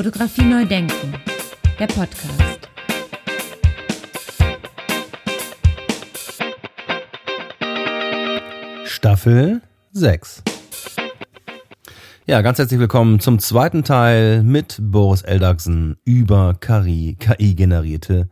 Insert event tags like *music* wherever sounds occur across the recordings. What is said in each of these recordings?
Fotografie neu denken, der Podcast. Staffel 6. Ja, ganz herzlich willkommen zum zweiten Teil mit Boris Eldachsen über KI-generierte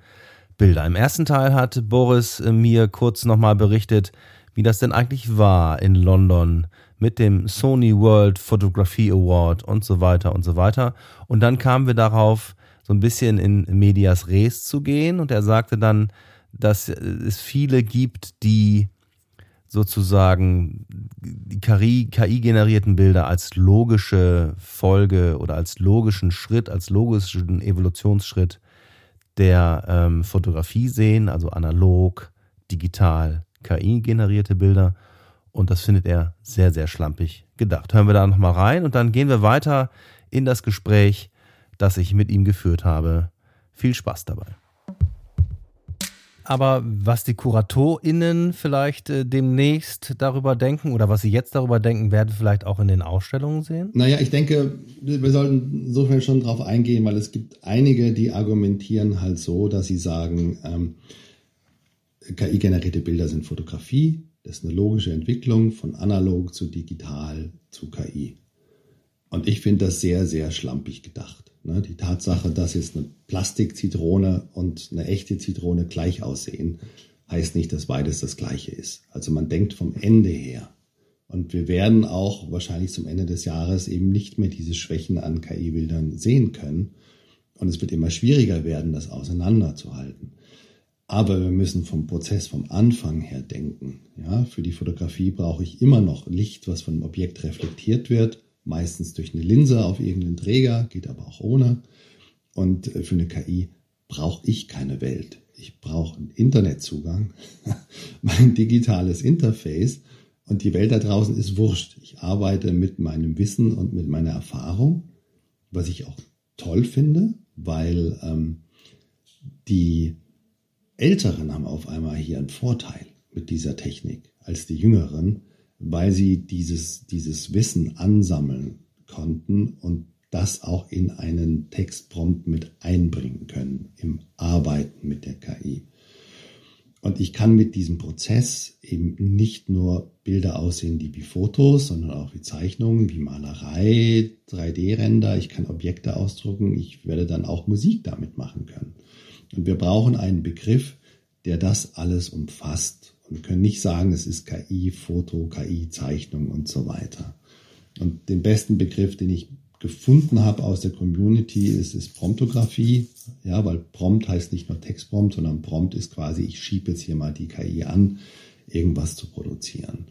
Bilder. Im ersten Teil hat Boris mir kurz nochmal berichtet, wie das denn eigentlich war in London mit dem Sony World Photography Award und so weiter und so weiter. Und dann kamen wir darauf, so ein bisschen in Medias Res zu gehen. Und er sagte dann, dass es viele gibt, die sozusagen die KI-generierten Bilder als logische Folge oder als logischen Schritt, als logischen Evolutionsschritt der ähm, Fotografie sehen, also analog, digital, KI-generierte Bilder. Und das findet er sehr, sehr schlampig gedacht. Hören wir da nochmal rein und dann gehen wir weiter in das Gespräch, das ich mit ihm geführt habe. Viel Spaß dabei. Aber was die KuratorInnen vielleicht äh, demnächst darüber denken oder was sie jetzt darüber denken, werden vielleicht auch in den Ausstellungen sehen? Naja, ich denke, wir sollten insofern schon drauf eingehen, weil es gibt einige, die argumentieren halt so, dass sie sagen, ähm, KI-generierte Bilder sind Fotografie. Das ist eine logische Entwicklung von analog zu digital zu KI. Und ich finde das sehr, sehr schlampig gedacht. Ne? Die Tatsache, dass jetzt eine Plastikzitrone und eine echte Zitrone gleich aussehen, heißt nicht, dass beides das gleiche ist. Also man denkt vom Ende her. Und wir werden auch wahrscheinlich zum Ende des Jahres eben nicht mehr diese Schwächen an KI-Bildern sehen können. Und es wird immer schwieriger werden, das auseinanderzuhalten. Aber wir müssen vom Prozess vom Anfang her denken. Ja, für die Fotografie brauche ich immer noch Licht, was von dem Objekt reflektiert wird, meistens durch eine Linse auf irgendeinen Träger, geht aber auch ohne. Und äh, für eine KI brauche ich keine Welt. Ich brauche einen Internetzugang, *laughs* mein digitales Interface und die Welt da draußen ist wurscht. Ich arbeite mit meinem Wissen und mit meiner Erfahrung, was ich auch toll finde, weil ähm, die Älteren haben auf einmal hier einen Vorteil mit dieser Technik als die Jüngeren, weil sie dieses, dieses Wissen ansammeln konnten und das auch in einen Textprompt mit einbringen können im Arbeiten mit der KI. Und ich kann mit diesem Prozess eben nicht nur Bilder aussehen, die wie Fotos, sondern auch wie Zeichnungen, wie Malerei, 3D-Ränder. Ich kann Objekte ausdrucken. Ich werde dann auch Musik damit machen können. Und wir brauchen einen Begriff, der das alles umfasst. Und wir können nicht sagen, es ist KI, Foto, KI, Zeichnung und so weiter. Und den besten Begriff, den ich gefunden habe aus der Community, ist, ist Promptografie. Ja, weil Prompt heißt nicht nur Textprompt, sondern Prompt ist quasi, ich schiebe jetzt hier mal die KI an, irgendwas zu produzieren.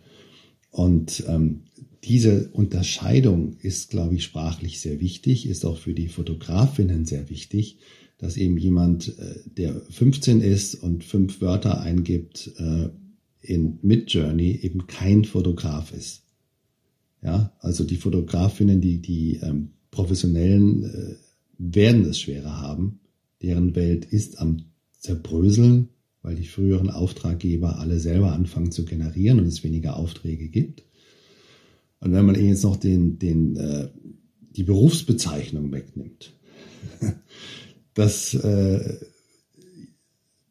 Und ähm, diese Unterscheidung ist, glaube ich, sprachlich sehr wichtig, ist auch für die Fotografinnen sehr wichtig, dass eben jemand, äh, der 15 ist und fünf Wörter eingibt äh, in Midjourney, eben kein Fotograf ist. Ja, also die Fotografinnen, die, die ähm, Professionellen äh, werden es schwerer haben. Deren Welt ist am Zerbröseln, weil die früheren Auftraggeber alle selber anfangen zu generieren und es weniger Aufträge gibt. Und wenn man jetzt noch den, den, äh, die Berufsbezeichnung wegnimmt, Das äh,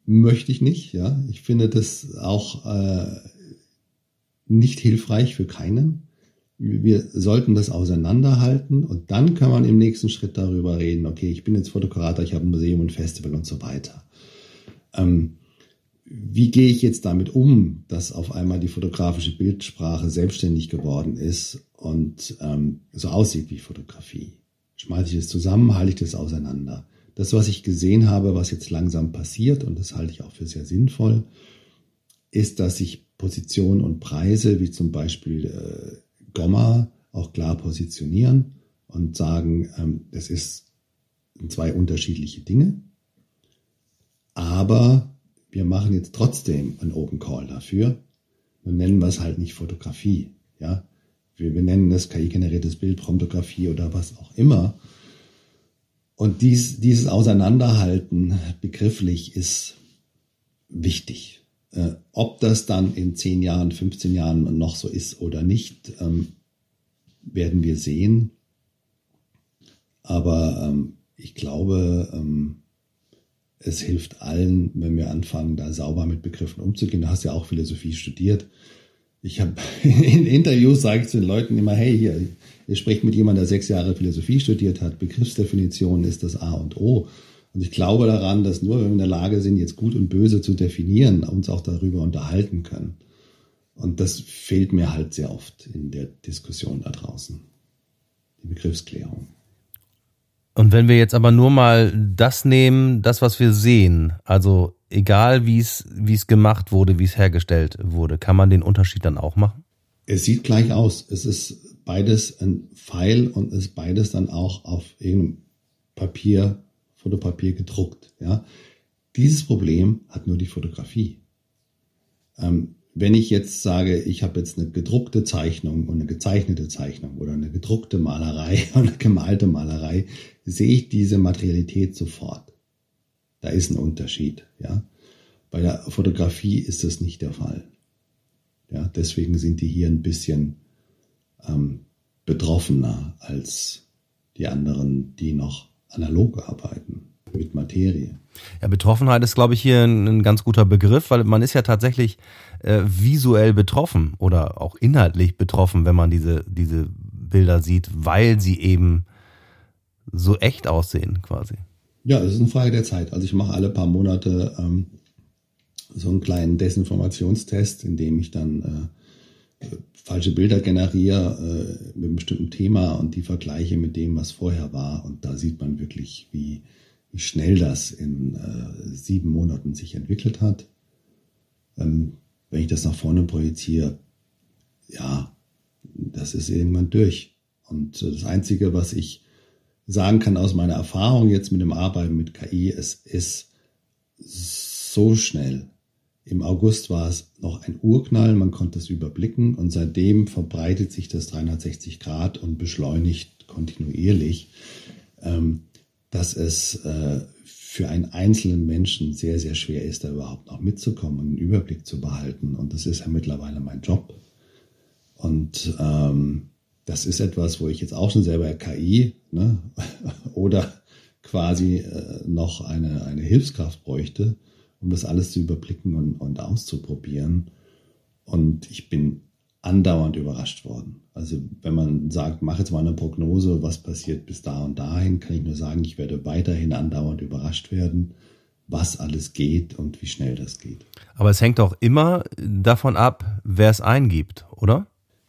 möchte ich nicht. Ja, ich finde das auch äh, nicht hilfreich für keinen. Wir sollten das auseinanderhalten und dann kann man im nächsten Schritt darüber reden. Okay, ich bin jetzt Fotokurator, ich habe ein Museum und Festival und so weiter. Ähm, wie gehe ich jetzt damit um, dass auf einmal die fotografische Bildsprache selbstständig geworden ist und ähm, so aussieht wie Fotografie? Schmeiße ich es zusammen, halte ich das auseinander? Das, was ich gesehen habe, was jetzt langsam passiert, und das halte ich auch für sehr sinnvoll, ist, dass sich Positionen und Preise, wie zum Beispiel äh, Gomma, auch klar positionieren und sagen, ähm, das ist zwei unterschiedliche Dinge. Aber wir machen jetzt trotzdem einen Open Call dafür. und nennen wir halt nicht Fotografie. Ja? Wir, wir nennen das KI-generiertes Bild, Promptografie oder was auch immer. Und dies, dieses Auseinanderhalten begrifflich ist wichtig. Äh, ob das dann in 10 Jahren, 15 Jahren noch so ist oder nicht, ähm, werden wir sehen. Aber ähm, ich glaube, ähm, es hilft allen, wenn wir anfangen, da sauber mit Begriffen umzugehen. Du hast ja auch Philosophie studiert. Ich habe *laughs* in Interviews sage ich zu den Leuten immer, hey, hier, ihr sprecht mit jemandem, der sechs Jahre Philosophie studiert hat. Begriffsdefinition ist das A und O. Und ich glaube daran, dass nur wenn wir in der Lage sind, jetzt gut und böse zu definieren, uns auch darüber unterhalten können. Und das fehlt mir halt sehr oft in der Diskussion da draußen. Die Begriffsklärung. Und wenn wir jetzt aber nur mal das nehmen, das, was wir sehen, also egal wie es, wie es gemacht wurde, wie es hergestellt wurde, kann man den Unterschied dann auch machen? Es sieht gleich aus. Es ist beides ein Pfeil und ist beides dann auch auf irgendeinem Papier, Fotopapier gedruckt. Ja, dieses Problem hat nur die Fotografie. Ähm, wenn ich jetzt sage, ich habe jetzt eine gedruckte Zeichnung und eine gezeichnete Zeichnung oder eine gedruckte Malerei *laughs* und eine gemalte Malerei, sehe ich diese Materialität sofort. Da ist ein Unterschied. Ja? Bei der Fotografie ist das nicht der Fall. Ja, deswegen sind die hier ein bisschen ähm, betroffener als die anderen, die noch analog arbeiten mit Materie. Ja, Betroffenheit ist, glaube ich, hier ein, ein, ganz guter Begriff, weil man ist ja tatsächlich äh, visuell betroffen oder auch inhaltlich betroffen, wenn man diese, diese Bilder sieht, weil sie eben so echt aussehen quasi. Ja, es ist eine Frage der Zeit. Also ich mache alle paar Monate ähm, so einen kleinen Desinformationstest, in dem ich dann äh, falsche Bilder generiere äh, mit einem bestimmten Thema und die vergleiche mit dem, was vorher war. Und da sieht man wirklich, wie, wie schnell das in äh, sieben Monaten sich entwickelt hat. Ähm, wenn ich das nach vorne projiziere, ja, das ist irgendwann durch. Und das Einzige, was ich sagen kann aus meiner Erfahrung jetzt mit dem Arbeiten mit KI, es ist so schnell. Im August war es noch ein Urknall, man konnte es überblicken und seitdem verbreitet sich das 360 Grad und beschleunigt kontinuierlich, ähm, dass es äh, für einen einzelnen Menschen sehr, sehr schwer ist, da überhaupt noch mitzukommen und einen Überblick zu behalten. Und das ist ja mittlerweile mein Job. Und ähm, das ist etwas, wo ich jetzt auch schon selber KI ne, *laughs* oder quasi äh, noch eine, eine Hilfskraft bräuchte, um das alles zu überblicken und, und auszuprobieren. Und ich bin andauernd überrascht worden. Also wenn man sagt, mach jetzt mal eine Prognose, was passiert bis da und dahin, kann ich nur sagen, ich werde weiterhin andauernd überrascht werden, was alles geht und wie schnell das geht. Aber es hängt auch immer davon ab, wer es eingibt, oder?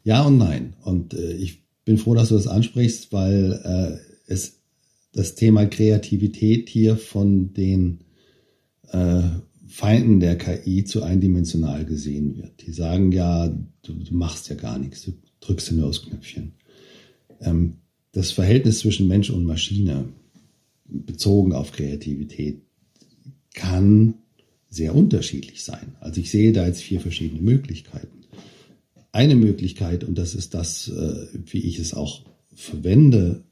Ja und nein. Und äh, ich bin froh, dass du das ansprichst, weil äh, es das Thema Kreativität hier von den äh, Feinden der KI zu eindimensional gesehen wird. Die sagen ja, du, du machst ja gar nichts, du drückst nur aufs Knöpfchen. Ähm, das Verhältnis zwischen Mensch und Maschine bezogen auf Kreativität kann sehr unterschiedlich sein. Also ich sehe da jetzt vier verschiedene Möglichkeiten eine Möglichkeit, und das ist das, äh, wie ich es auch verwende,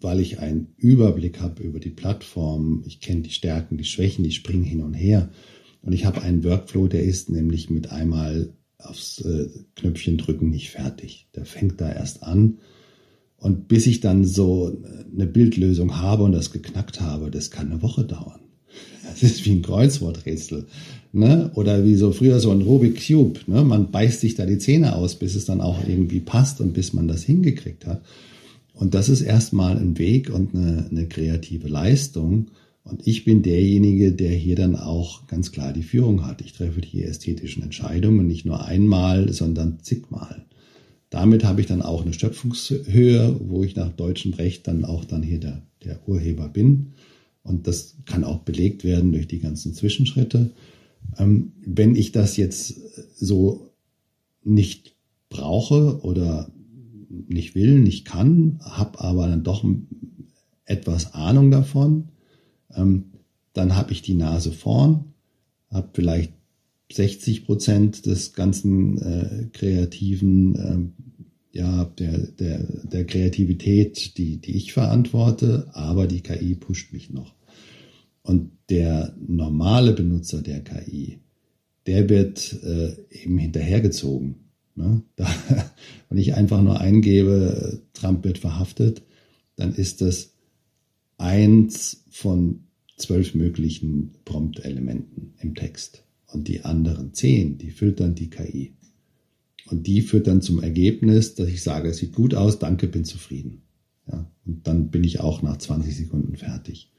weil ich einen Überblick habe über die Plattform, ich kenne die Stärken, die Schwächen, die springen hin und her. Und ich habe einen Workflow, der ist nämlich mit einmal aufs äh, Knöpfchen drücken nicht fertig. Der fängt da erst an. Und bis ich dann so eine Bildlösung habe und das geknackt habe, das kann eine Woche dauern. Das ist wie ein Kreuzworträtsel. Ne? Oder wie so früher so ein Rubik Cube. Ne? Man beißt sich da die Zähne aus, bis es dann auch irgendwie passt und bis man das hingekriegt hat. Und das ist erstmal ein Weg und eine, eine kreative Leistung. Und ich bin derjenige, der hier dann auch ganz klar die Führung hat. Ich treffe die ästhetischen Entscheidungen nicht nur einmal, sondern zigmal. Damit habe ich dann auch eine Schöpfungshöhe, wo ich nach deutschem Recht dann auch dann hier der, der Urheber bin. Und das kann auch belegt werden durch die ganzen Zwischenschritte. Ähm, wenn ich das jetzt so nicht brauche oder nicht will, nicht kann, habe aber dann doch etwas Ahnung davon, ähm, dann habe ich die Nase vorn, habe vielleicht 60 Prozent des ganzen äh, kreativen, äh, ja, der, der, der Kreativität, die, die ich verantworte, aber die KI pusht mich noch. Und der normale Benutzer der KI, der wird äh, eben hinterhergezogen. Ne? *laughs* Da, wenn ich einfach nur eingebe, Trump wird verhaftet, dann ist das eins von zwölf möglichen Prompt-Elementen im Text. Und die anderen zehn, die dann die KI. Und die führt dann zum Ergebnis, dass ich sage, es sieht gut aus, danke, bin zufrieden. Ja, und dann bin ich auch nach 20 Sekunden fertig.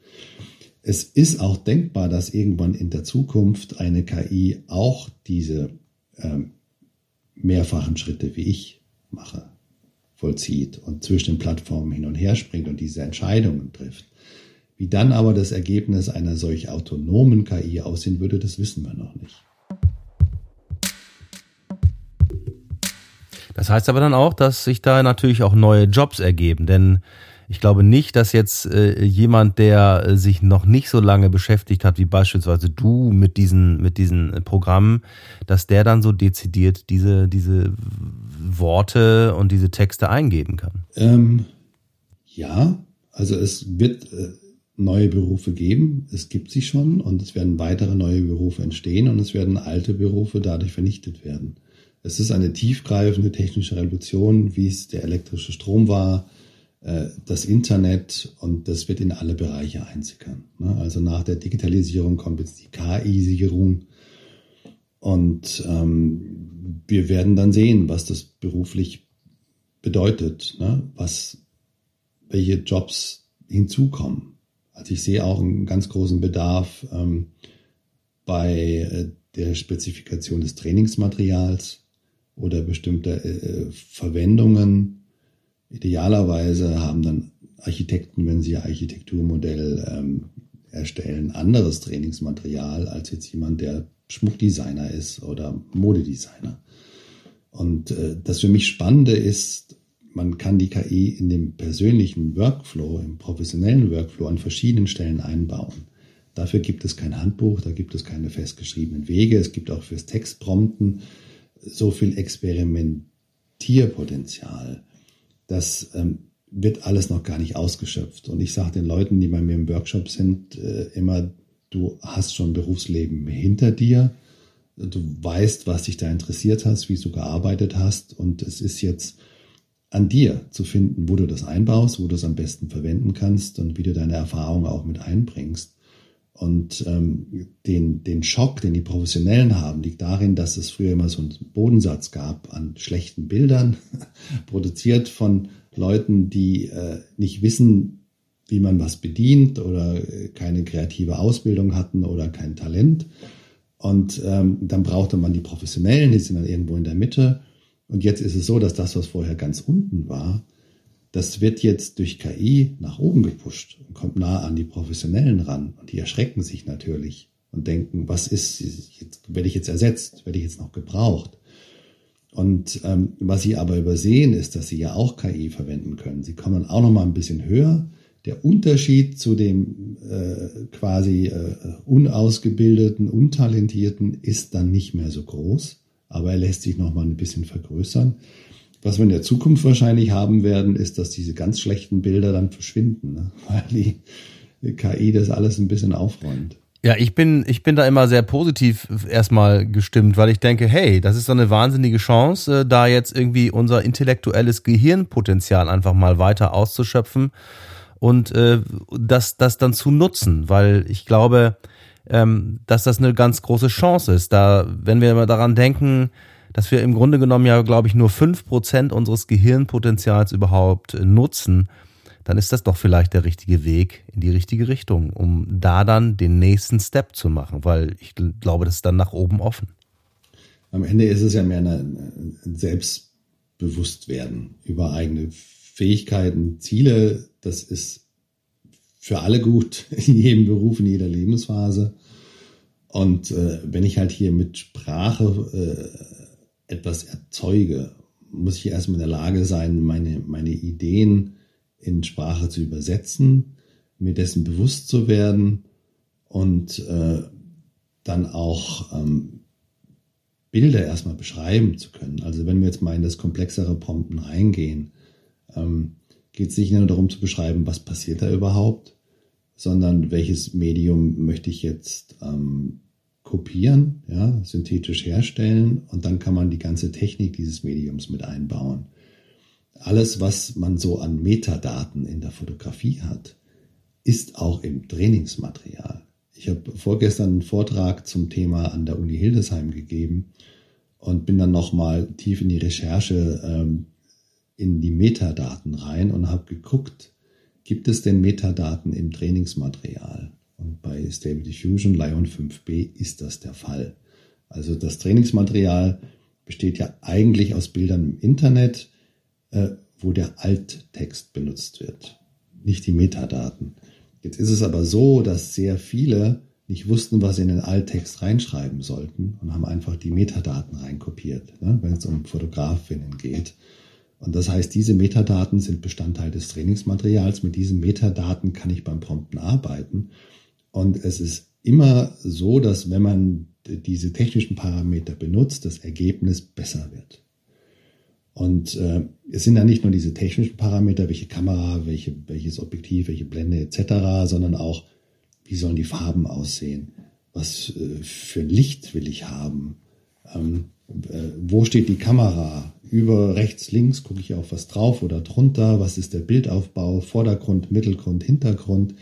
Es ist auch denkbar, dass irgendwann in der Zukunft eine KI auch diese ähm, mehrfachen Schritte, wie ich mache, vollzieht und zwischen den Plattformen hin und her springt und diese Entscheidungen trifft. Wie dann aber das Ergebnis einer solch autonomen KI aussehen würde, das wissen wir noch nicht. Das heißt aber dann auch, dass sich da natürlich auch neue Jobs ergeben, denn ich glaube nicht, dass jetzt äh, jemand, der äh, sich noch nicht so lange beschäftigt hat, wie beispielsweise du mit diesen, mit diesen Programmen, dass der dann so dezidiert diese, diese Worte und diese Texte eingeben kann. Ähm, ja, also es wird äh, neue Berufe geben. Es gibt sie schon und es werden weitere neue Berufe entstehen und es werden alte Berufe dadurch vernichtet werden. Es ist eine tiefgreifende technische Revolution, wie es der elektrische Strom war, äh, das Internet und das wird in alle Bereiche einsickern. Ne? Also nach der Digitalisierung kommt jetzt die KI-Sicherung und ähm, wir werden dann sehen, was das beruflich bedeutet, ne? was, welche Jobs hinzukommen. Also ich sehe auch einen ganz großen Bedarf ähm, bei äh, der Spezifikation des Trainingsmaterials oder bestimmter äh, Verwendungen Idealerweise haben dann Architekten, wenn sie ihr Architekturmodell ähm, erstellen, anderes Trainingsmaterial als jetzt jemand, der Schmuckdesigner ist oder Modedesigner. Und äh, das für mich Spannende ist, man kann die KI in dem persönlichen Workflow, im professionellen Workflow an verschiedenen Stellen einbauen. Dafür gibt es kein Handbuch, da gibt es keine festgeschriebenen Wege. Es gibt auch fürs Textprompten so viel Experimentierpotenzial das ähm, wird alles noch gar nicht ausgeschöpft. Und ich sage den Leuten, die bei mir im Workshop sind, äh, immer, du hast schon Berufsleben hinter dir. Du weißt, was dich da interessiert hast, wie du gearbeitet hast. Und es ist jetzt an dir zu finden, wo du das einbaust, wo du es am besten verwenden kannst und wie du deine Erfahrungen auch mit einbringst. Und ähm, den, den Schock, den die Professionellen haben, liegt darin, dass es früher immer so einen Bodensatz gab an schlechten Bildern, *laughs* produziert von Leuten, die äh, nicht wissen, wie man was bedient oder äh, keine kreative Ausbildung hatten oder kein Talent. Und ähm, dann brauchte man die Professionellen, die sind dann irgendwo in der Mitte. Und jetzt ist es so, dass das, was vorher ganz unten war, das wird jetzt durch KI nach oben gepusht und kommt nah an die Professionellen ran. Und die erschrecken sich natürlich und denken, was ist, jetzt, werde ich jetzt ersetzt, werde ich jetzt noch gebraucht? Und ähm, was sie aber übersehen, ist, dass sie ja auch KI verwenden können. Sie kommen auch noch mal ein bisschen höher. Der Unterschied zu dem äh, quasi äh, unausgebildeten, untalentierten ist dann nicht mehr so groß, aber er lässt sich noch mal ein bisschen vergrößern. Was wir in der Zukunft wahrscheinlich haben werden, ist, dass diese ganz schlechten Bilder dann verschwinden, ne? *laughs* weil die KI das alles ein bisschen aufräumt. Ja, ich bin, ich bin da immer sehr positiv erstmal gestimmt, weil ich denke, hey, das ist so eine wahnsinnige Chance, äh, da jetzt irgendwie unser intellektuelles Gehirnpotenzial einfach mal weiter auszuschöpfen und äh, das, das dann zu nutzen, weil ich glaube, ähm, dass das eine ganz große Chance ist. Da, wenn wir immer daran denken, dass wir im Grunde genommen ja, glaube ich, nur fünf Prozent unseres Gehirnpotenzials überhaupt äh, nutzen, dann ist das doch vielleicht der richtige Weg in die richtige Richtung, um da dann den nächsten Step zu machen, weil ich glaube, das ist dann nach oben offen. Am Ende ist es ja mehr ein Selbstbewusstwerden über eigene Fähigkeiten, Ziele. Das ist für alle gut, *laughs* in jedem Beruf, in jeder Lebensphase. Und äh, wenn ich halt hier mit Sprache äh, etwas erzeuge, muss ich erstmal in der Lage sein, meine, meine Ideen in Sprache zu übersetzen, mir dessen bewusst zu werden und äh, dann auch ähm, Bilder erstmal beschreiben zu können. Also wenn wir jetzt mal in das komplexere Prompten reingehen, ähm, geht es nicht nur darum zu beschreiben, was passiert da überhaupt, sondern welches Medium möchte ich jetzt ähm, kopieren, ja, synthetisch herstellen und dann kann man die ganze Technik dieses Mediums mit einbauen. Alles, was man so an Metadaten in der Fotografie hat, ist auch im Trainingsmaterial. Ich habe vorgestern einen Vortrag zum Thema an der Uni Hildesheim gegeben und bin dann nochmal tief in die Recherche ähm, in die Metadaten rein und habe geguckt, gibt es denn Metadaten im Trainingsmaterial? Und bei Stable Diffusion Lion 5b ist das der Fall. Also das Trainingsmaterial besteht ja eigentlich aus Bildern im Internet, äh, wo der Alttext benutzt wird, nicht die Metadaten. Jetzt ist es aber so, dass sehr viele nicht wussten, was sie in den Alttext reinschreiben sollten und haben einfach die Metadaten reinkopiert, ne, wenn es um Fotografinnen geht. Und das heißt, diese Metadaten sind Bestandteil des Trainingsmaterials. Mit diesen Metadaten kann ich beim Prompten arbeiten. Und es ist immer so, dass wenn man diese technischen Parameter benutzt, das Ergebnis besser wird. Und äh, es sind ja nicht nur diese technischen Parameter, welche Kamera, welche, welches Objektiv, welche Blende etc., sondern auch, wie sollen die Farben aussehen? Was äh, für Licht will ich haben? Ähm, äh, wo steht die Kamera? Über rechts, links gucke ich auf was drauf oder drunter? Was ist der Bildaufbau? Vordergrund, Mittelgrund, Hintergrund?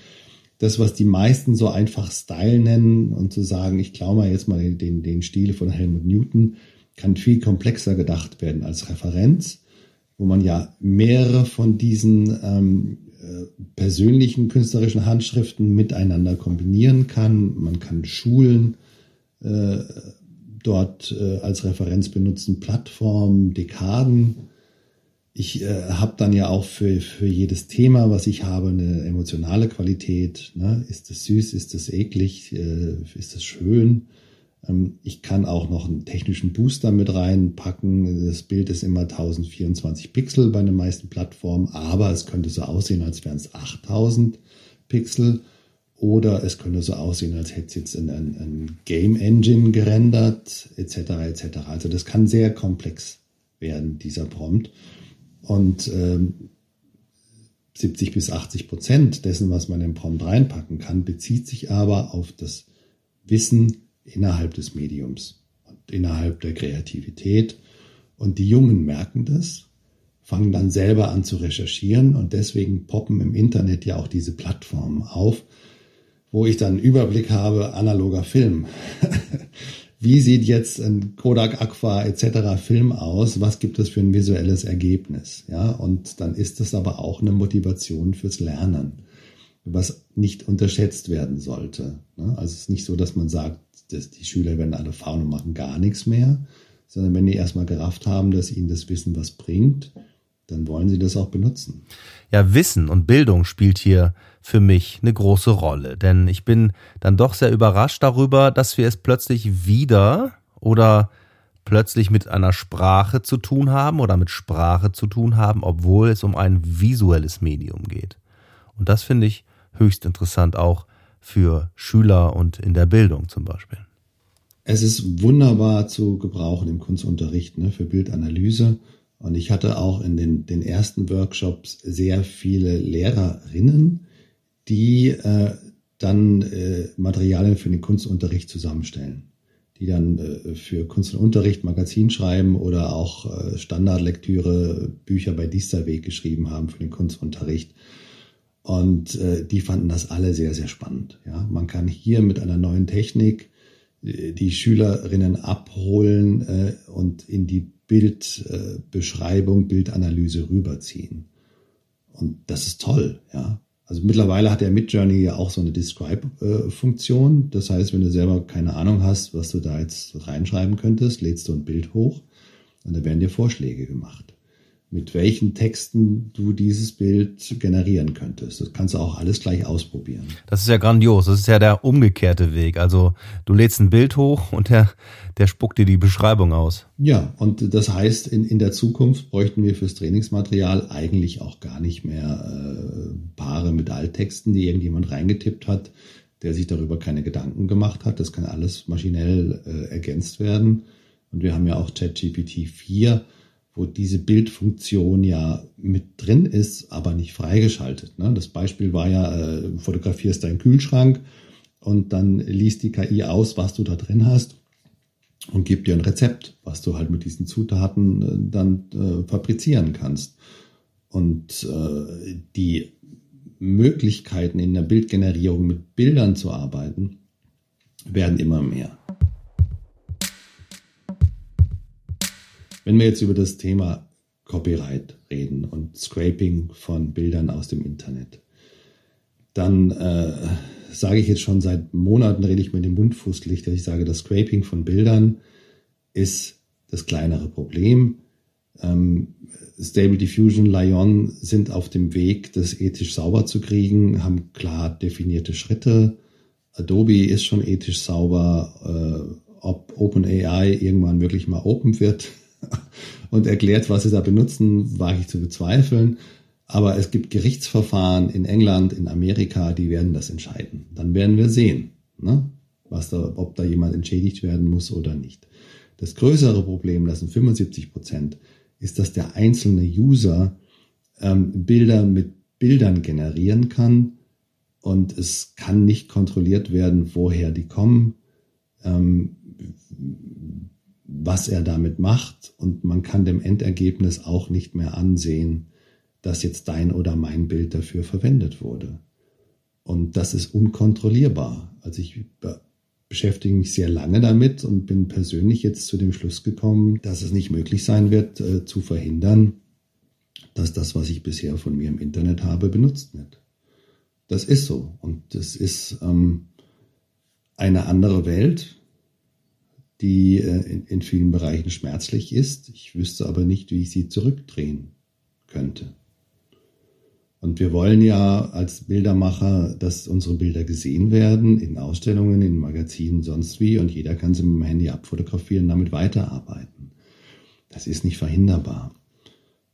Das, was die meisten so einfach Style nennen und zu sagen, ich klaue mal jetzt mal den, den Stil von Helmut Newton, kann viel komplexer gedacht werden als Referenz, wo man ja mehrere von diesen ähm, äh, persönlichen künstlerischen Handschriften miteinander kombinieren kann. Man kann Schulen äh, dort äh, als Referenz benutzen, Plattformen, Dekaden. Ich äh, habe dann ja auch für, für jedes Thema, was ich habe, eine emotionale Qualität. Ne? Ist es süß, ist es eklig, äh, ist es schön? Ähm, ich kann auch noch einen technischen Booster mit reinpacken. Das Bild ist immer 1024 Pixel bei den meisten Plattformen, aber es könnte so aussehen, als wären es 8000 Pixel. Oder es könnte so aussehen, als hätte es jetzt ein, ein, ein Game Engine gerendert, etc. etc. Also das kann sehr komplex werden, dieser Prompt. Und ähm, 70 bis 80 Prozent dessen, was man im Prompt reinpacken kann, bezieht sich aber auf das Wissen innerhalb des Mediums und innerhalb der Kreativität. Und die Jungen merken das, fangen dann selber an zu recherchieren und deswegen poppen im Internet ja auch diese Plattformen auf, wo ich dann einen Überblick habe, analoger Film. *laughs* Wie sieht jetzt ein Kodak Aqua etc. Film aus? Was gibt es für ein visuelles Ergebnis? Ja, und dann ist das aber auch eine Motivation fürs Lernen, was nicht unterschätzt werden sollte. Ne? Also es ist nicht so, dass man sagt, dass die Schüler werden alle faul und machen gar nichts mehr, sondern wenn die erstmal gerafft haben, dass ihnen das Wissen was bringt, dann wollen sie das auch benutzen. Ja, Wissen und Bildung spielt hier für mich eine große Rolle, denn ich bin dann doch sehr überrascht darüber, dass wir es plötzlich wieder oder plötzlich mit einer Sprache zu tun haben oder mit Sprache zu tun haben, obwohl es um ein visuelles Medium geht. Und das finde ich höchst interessant auch für Schüler und in der Bildung zum Beispiel. Es ist wunderbar zu gebrauchen im Kunstunterricht ne, für Bildanalyse. Und ich hatte auch in den, den ersten Workshops sehr viele Lehrerinnen, die äh, dann äh, Materialien für den Kunstunterricht zusammenstellen. Die dann äh, für Kunst und Unterricht Magazin schreiben oder auch äh, Standardlektüre, Bücher bei Weg geschrieben haben für den Kunstunterricht. Und äh, die fanden das alle sehr, sehr spannend. Ja, man kann hier mit einer neuen Technik äh, die Schülerinnen abholen äh, und in die Bildbeschreibung, äh, Bildanalyse rüberziehen. Und das ist toll, ja. Also mittlerweile hat der Midjourney ja auch so eine Describe-Funktion. Das heißt, wenn du selber keine Ahnung hast, was du da jetzt reinschreiben könntest, lädst du ein Bild hoch und da werden dir Vorschläge gemacht mit welchen Texten du dieses Bild generieren könntest. Das kannst du auch alles gleich ausprobieren. Das ist ja grandios. Das ist ja der umgekehrte Weg. Also du lädst ein Bild hoch und der, der spuckt dir die Beschreibung aus. Ja, und das heißt, in, in der Zukunft bräuchten wir fürs Trainingsmaterial eigentlich auch gar nicht mehr äh, Paare mit Alttexten, die irgendjemand reingetippt hat, der sich darüber keine Gedanken gemacht hat. Das kann alles maschinell äh, ergänzt werden. Und wir haben ja auch ChatGPT 4 wo diese Bildfunktion ja mit drin ist, aber nicht freigeschaltet. Ne? Das Beispiel war ja, äh, fotografierst deinen Kühlschrank und dann liest die KI aus, was du da drin hast und gibt dir ein Rezept, was du halt mit diesen Zutaten äh, dann äh, fabrizieren kannst. Und äh, die Möglichkeiten in der Bildgenerierung mit Bildern zu arbeiten werden immer mehr. Wenn wir jetzt über das Thema Copyright reden und Scraping von Bildern aus dem Internet, dann äh, sage ich jetzt schon seit Monaten, rede ich mit dem Mund fußlich, dass ich sage, das Scraping von Bildern ist das kleinere Problem. Ähm, Stable Diffusion, Lion sind auf dem Weg, das ethisch sauber zu kriegen, haben klar definierte Schritte. Adobe ist schon ethisch sauber. Äh, ob OpenAI irgendwann wirklich mal open wird *laughs* und erklärt, was sie da benutzen, wage ich zu bezweifeln. Aber es gibt Gerichtsverfahren in England, in Amerika, die werden das entscheiden. Dann werden wir sehen, ne? was da, ob da jemand entschädigt werden muss oder nicht. Das größere Problem, das sind 75 Prozent, ist, dass der einzelne User ähm, Bilder mit Bildern generieren kann und es kann nicht kontrolliert werden, woher die kommen, ähm, was er damit macht und man kann dem Endergebnis auch nicht mehr ansehen, dass jetzt dein oder mein Bild dafür verwendet wurde. Und das ist unkontrollierbar. Also ich beschäftige mich sehr lange damit und bin persönlich jetzt zu dem Schluss gekommen, dass es nicht möglich sein wird, äh, zu verhindern, dass das, was ich bisher von mir im Internet habe, benutzt wird. Das ist so. Und das ist ähm, eine andere Welt, die äh, in, vielen Bereichen schmerzlich ist. Ich wüsste aber nicht, wie ich sie zurückdrehen könnte. Und wir wollen ja als Bildermacher, dass unsere Bilder gesehen werden in Ausstellungen, in Magazinen, sonst wie. Und jeder kann sie mit dem Handy abfotografieren damit weiterarbeiten. Das ist nicht verhinderbar.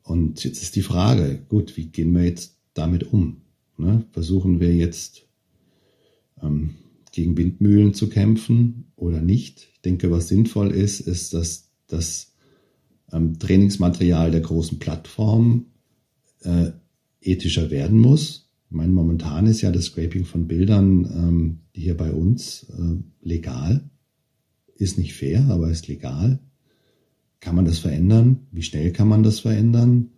Und jetzt ist die Frage, gut, wie gehen wir jetzt damit um? Ne? Versuchen wir jetzt ähm, gegen Windmühlen zu kämpfen oder nicht? Ich denke, was sinnvoll ist, ist, dass das ähm, Trainingsmaterial der großen Plattformen äh, ethischer werden muss. Ich meine, momentan ist ja das Scraping von Bildern ähm, hier bei uns äh, legal. Ist nicht fair, aber ist legal. Kann man das verändern? Wie schnell kann man das verändern?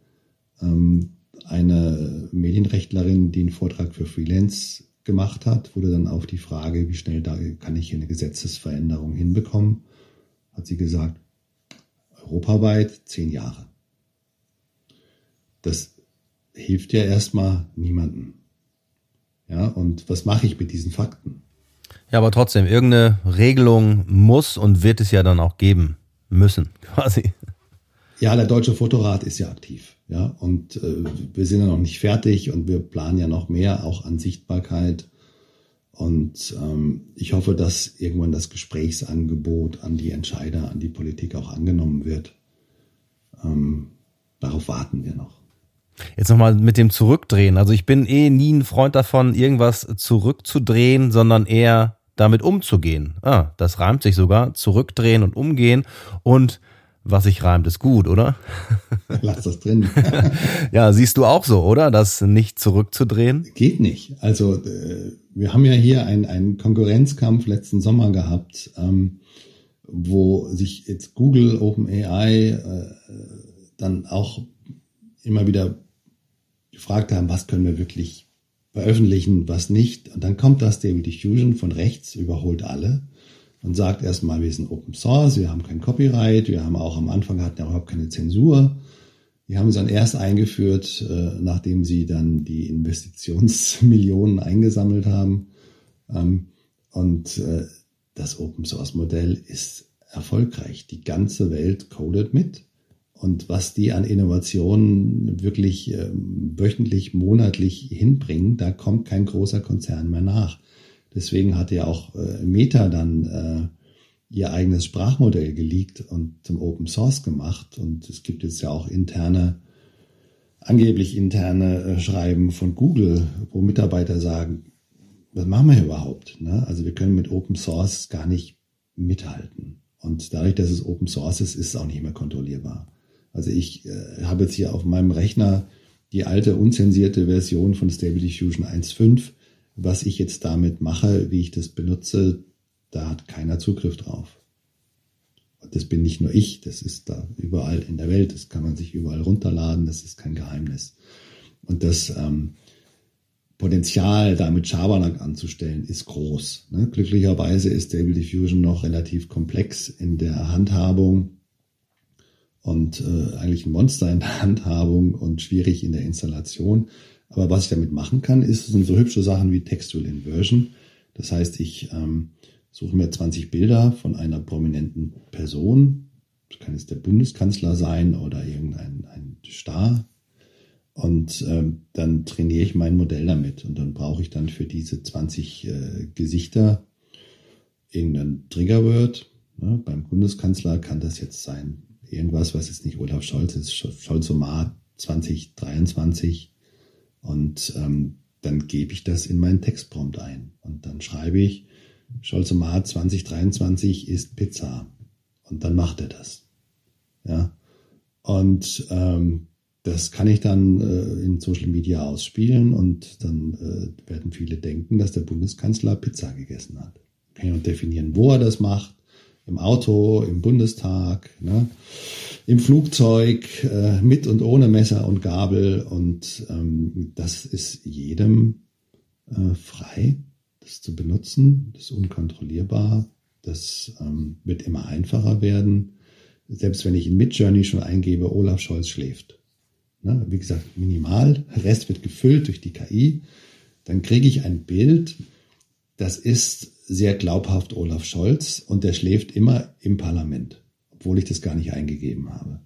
Ähm, eine Medienrechtlerin, die einen Vortrag für Freelance gemacht hat, wurde dann auf die Frage, wie schnell da kann ich hier eine Gesetzesveränderung hinbekommen, hat sie gesagt, europaweit zehn Jahre. Das hilft ja erstmal niemandem. Ja, und was mache ich mit diesen Fakten? Ja, aber trotzdem, irgendeine Regelung muss und wird es ja dann auch geben müssen, *laughs* quasi. Ja, der Deutsche Fotorat ist ja aktiv. Ja, und äh, wir sind ja noch nicht fertig und wir planen ja noch mehr, auch an Sichtbarkeit. Und ähm, ich hoffe, dass irgendwann das Gesprächsangebot an die Entscheider, an die Politik auch angenommen wird. Ähm, darauf warten wir noch. Jetzt nochmal mit dem Zurückdrehen. Also ich bin eh nie ein Freund davon, irgendwas zurückzudrehen, sondern eher damit umzugehen. Ah, das reimt sich sogar. Zurückdrehen und umgehen. Und was sich reimt, ist gut, oder? *laughs* Lass das drin. *laughs* ja, siehst du auch so, oder? Das nicht zurückzudrehen? Geht nicht. Also äh, wir haben ja hier einen, einen Konkurrenzkampf letzten Sommer gehabt, ähm, wo sich jetzt Google, OpenAI äh, dann auch immer wieder gefragt haben, was können wir wirklich veröffentlichen, was nicht. Und dann kommt das Stable Diffusion von rechts, überholt alle und sagt erstmal, wir sind Open Source, wir haben kein Copyright, wir haben auch am Anfang hatten ja überhaupt keine Zensur. Die haben es dann erst eingeführt, äh, nachdem sie dann die Investitionsmillionen eingesammelt haben. Ähm, und äh, das Open Source Modell ist erfolgreich. Die ganze Welt codet mit. Und was die an Innovationen wirklich äh, wöchentlich, monatlich hinbringen, da kommt kein großer Konzern mehr nach. Deswegen hat ja auch äh, Meta dann äh, ihr eigenes Sprachmodell geleakt und zum Open Source gemacht. Und es gibt jetzt ja auch interne, angeblich interne äh, Schreiben von Google, wo Mitarbeiter sagen, was machen wir überhaupt? Ne? Also wir können mit Open Source gar nicht mithalten. Und dadurch, dass es Open Source ist, ist es auch nicht mehr kontrollierbar. Also ich äh, habe jetzt hier auf meinem Rechner die alte unzensierte Version von Stable Diffusion 1.5. Was ich jetzt damit mache, wie ich das benutze, da hat keiner Zugriff drauf. Und das bin nicht nur ich, das ist da überall in der Welt, das kann man sich überall runterladen, das ist kein Geheimnis. Und das ähm, Potenzial, da mit Schabernack anzustellen, ist groß. Ne? Glücklicherweise ist Stable Diffusion noch relativ komplex in der Handhabung und äh, eigentlich ein Monster in der Handhabung und schwierig in der Installation. Aber was ich damit machen kann, ist, sind so hübsche Sachen wie Textual Inversion. Das heißt, ich ähm, suche mir 20 Bilder von einer prominenten Person. Das kann jetzt der Bundeskanzler sein oder irgendein ein Star und ähm, dann trainiere ich mein Modell damit. Und dann brauche ich dann für diese 20 äh, Gesichter irgendein Triggerword. Ne? Beim Bundeskanzler kann das jetzt sein, irgendwas, was jetzt nicht Olaf Scholz ist, Scholzomat 2023. Und ähm, dann gebe ich das in meinen Textprompt ein. Und dann schreibe ich, Scholzomat 2023 ist Pizza. Und dann macht er das. Ja. Und ähm, das kann ich dann äh, in Social Media ausspielen und dann äh, werden viele denken, dass der Bundeskanzler Pizza gegessen hat. Kann ich auch definieren, wo er das macht. Im Auto, im Bundestag, ne? Im Flugzeug, äh, mit und ohne Messer und Gabel. Und ähm, das ist jedem äh, frei, das zu benutzen. Das ist unkontrollierbar. Das ähm, wird immer einfacher werden. Selbst wenn ich in Midjourney schon eingebe, Olaf Scholz schläft Ne? Wie gesagt, minimal. Der Rest wird gefüllt durch die KI. Dann kriege ich ein Bild, das ist sehr glaubhaft Olaf Scholz und der schläft immer im Parlament, obwohl ich das gar nicht eingegeben habe.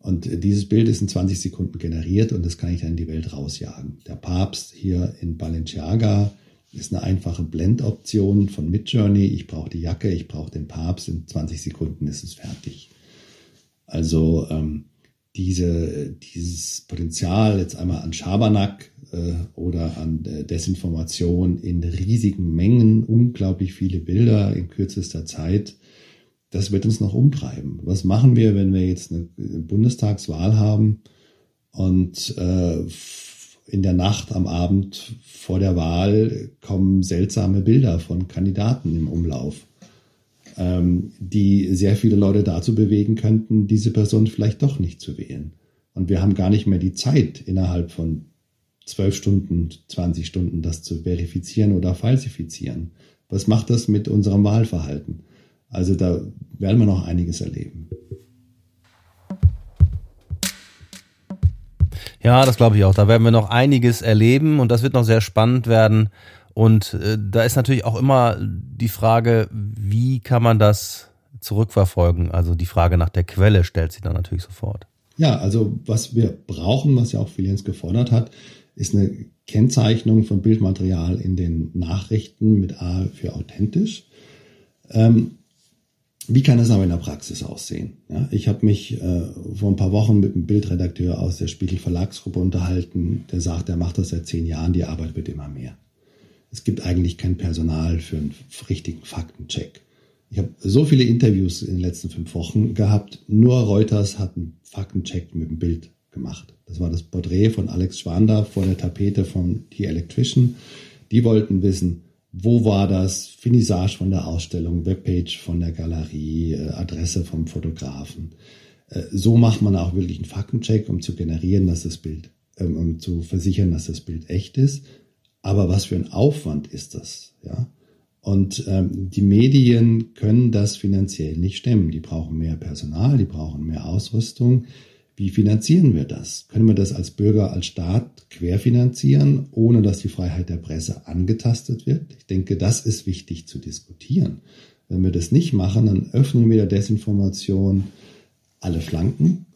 Und dieses Bild ist in 20 Sekunden generiert und das kann ich dann in die Welt rausjagen. Der Papst hier in Balenciaga ist eine einfache Blendoption von Midjourney. Ich brauche die Jacke, ich brauche den Papst. In 20 Sekunden ist es fertig. Also ähm, diese, dieses Potenzial jetzt einmal an Schabernack äh, oder an äh, Desinformation in riesigen Mengen, unglaublich viele Bilder in kürzester Zeit, das wird uns noch umtreiben. Was machen wir, wenn wir jetzt eine Bundestagswahl haben und äh, in der Nacht am Abend vor der Wahl kommen seltsame Bilder von Kandidaten im Umlauf? ähm, die sehr viele Leute dazu bewegen könnten, diese Person vielleicht doch nicht zu wählen. Und wir haben gar nicht mehr die Zeit, innerhalb von zwölf Stunden, 20 Stunden das zu verifizieren oder falsifizieren. Was macht das mit unserem Wahlverhalten? Also da werden wir noch einiges erleben. Ja, das glaube ich auch. Da werden wir noch einiges erleben und das wird noch sehr spannend werden. Und äh, da ist natürlich auch immer die Frage, wie kann man das zurückverfolgen? Also die Frage nach der Quelle stellt sich dann natürlich sofort. Ja, also was wir brauchen, was ja auch Filiens gefordert hat, ist eine Kennzeichnung von Bildmaterial in den Nachrichten mit A für authentisch. Ähm, wie kann das aber in der Praxis aussehen? Ja, ich habe mich äh, vor ein paar Wochen mit einem Bildredakteur aus der Spiegel Verlagsgruppe unterhalten, der sagt, er macht das seit zehn Jahren, die Arbeit wird immer mehr es gibt eigentlich kein Personal für einen richtigen Faktencheck. Ich habe so viele Interviews in den letzten fünf Wochen gehabt. Nur Reuters hat einen Faktencheck mit dem Bild gemacht. Das war das Porträt von Alex Schwander vor der Tapete von The Electrician. Die wollten wissen, wo war das, Finissage von der Ausstellung, Webpage von der Galerie, äh, Adresse vom Fotografen. Äh, so macht man auch wirklich einen Faktencheck, um zu generieren, dass das Bild, ähm, um zu versichern, dass das Bild echt ist. Aber was für ein Aufwand ist das? Ja? Und ähm, die Medien können das finanziell nicht stemmen. Die brauchen mehr Personal, die brauchen mehr Ausrüstung. Wie finanzieren wir das? Können wir das als Bürger, als Staat querfinanzieren, ohne dass die Freiheit der Presse angetastet wird? Ich denke, das ist wichtig zu diskutieren. Wenn wir das nicht machen, dann öffnen wir der Desinformation alle Flanken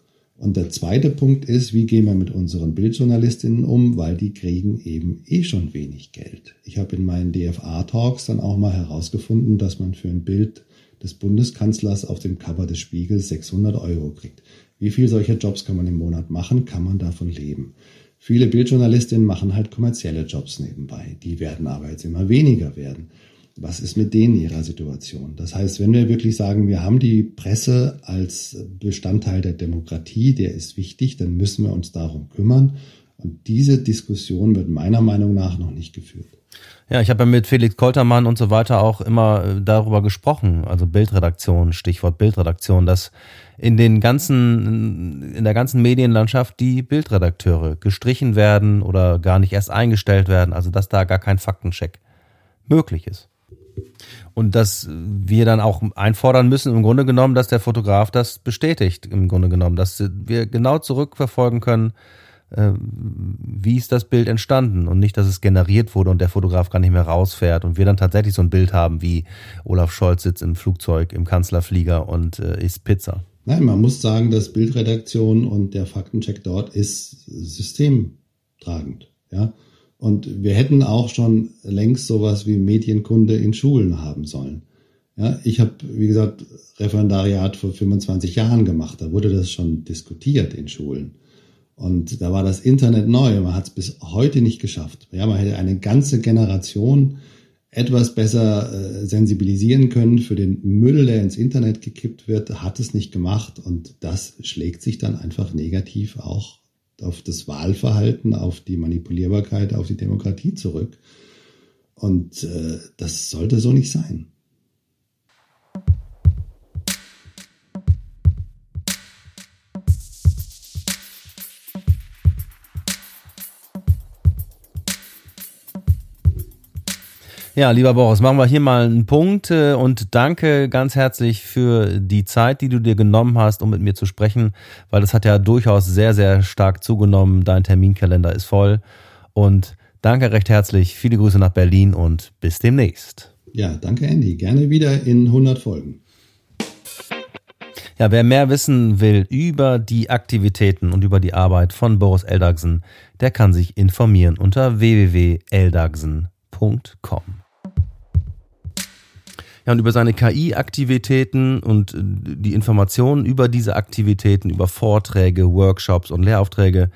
und der zweite Punkt ist, wie gehen wir mit unseren Bildjournalistinnen um, weil die kriegen eben eh schon wenig Geld. Ich habe in meinen DFA-Talks dann auch mal herausgefunden, dass man für ein Bild des Bundeskanzlers auf dem Cover des Spiegels 600 Euro kriegt. Wie viel solcher Jobs kann man im Monat machen? Kann man davon leben? Viele Bildjournalistinnen machen halt kommerzielle Jobs nebenbei. Die werden aber jetzt immer weniger werden was ist mit denen ihrer Situation? Das heißt, wenn wir wirklich sagen, wir haben die Presse als Bestandteil der Demokratie, der ist wichtig, dann müssen wir uns darum kümmern. Und diese Diskussion wird meiner Meinung nach noch nicht geführt. Ja, ich habe ja mit Felix Koltermann und so weiter auch immer äh, darüber gesprochen, also Bildredaktion, Stichwort Bildredaktion, dass in den ganzen, in der ganzen Medienlandschaft die Bildredakteure gestrichen werden oder gar nicht erst eingestellt werden, also dass da gar kein Faktencheck möglich ist. Und dass wir dann auch einfordern müssen, im Grunde genommen, dass der Fotograf das bestätigt, im Grunde genommen, dass wir genau zurückverfolgen können, äh, wie ist das Bild entstanden und nicht, dass es generiert wurde und der Fotograf gar nicht mehr rausfährt und wir dann tatsächlich so ein Bild haben, wie Olaf Scholz sitzt im Flugzeug, im Kanzlerflieger und äh, isst Pizza. Nein, man muss sagen, dass Bildredaktion und der Faktencheck dort ist systemtragend. Ja? Und wir hätten auch schon längst sowas wie Medienkunde in Schulen haben sollen. Ja, ich habe, wie gesagt, Referendariat vor 25 Jahren gemacht. Da wurde das schon diskutiert in Schulen. Und da war das Internet neu. Man hat es bis heute nicht geschafft. Ja, man hätte eine ganze Generation etwas besser äh, sensibilisieren können für den Müll, der ins Internet gekippt wird, hat es nicht gemacht. Und das schlägt sich dann einfach negativ auch auf das Wahlverhalten, auf die Manipulierbarkeit, auf die Demokratie zurück. Und äh, das sollte so nicht sein. Ja, lieber Boris, machen wir hier mal einen Punkt äh, und danke ganz herzlich für die Zeit, die du dir genommen hast, um mit mir zu sprechen, weil das hat ja durchaus sehr, sehr stark zugenommen. Dein Terminkalender ist voll und danke recht herzlich. Viele Grüße nach Berlin und bis demnächst. Ja, danke Andy. Gerne wieder in 100 Folgen. Ja, wer mehr wissen will über die Aktivitäten und über die Arbeit von Boris Eldagsen, der kann sich informieren unter www.eldagsen.com. Ja, und über seine KI-Aktivitäten und äh, die Informationen über diese Aktivitäten, über Vorträge, Workshops und Lehraufträge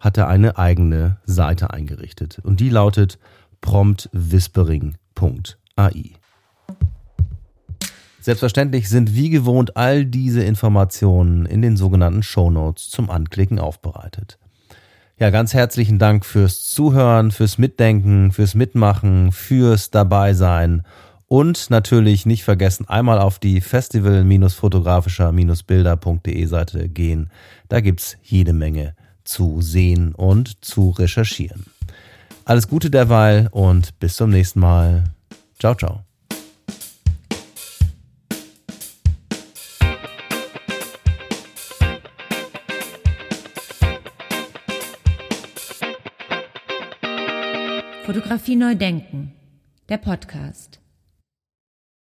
hat er eine eigene Seite eingerichtet. Und die lautet promptwhispering.ai. Selbstverständlich sind wie gewohnt all diese Informationen in den sogenannten Show Notes zum Anklicken aufbereitet. Ja, ganz herzlichen Dank fürs Zuhören, fürs Mitdenken, fürs Mitmachen, fürs Dabeisein und natürlich nicht vergessen, einmal auf die festival-fotografischer-bilder.de Seite gehen. Da gibt's jede Menge zu sehen und zu recherchieren. Alles Gute derweil und bis zum nächsten Mal. Ciao, ciao. Fotografie neu denken. Der Podcast.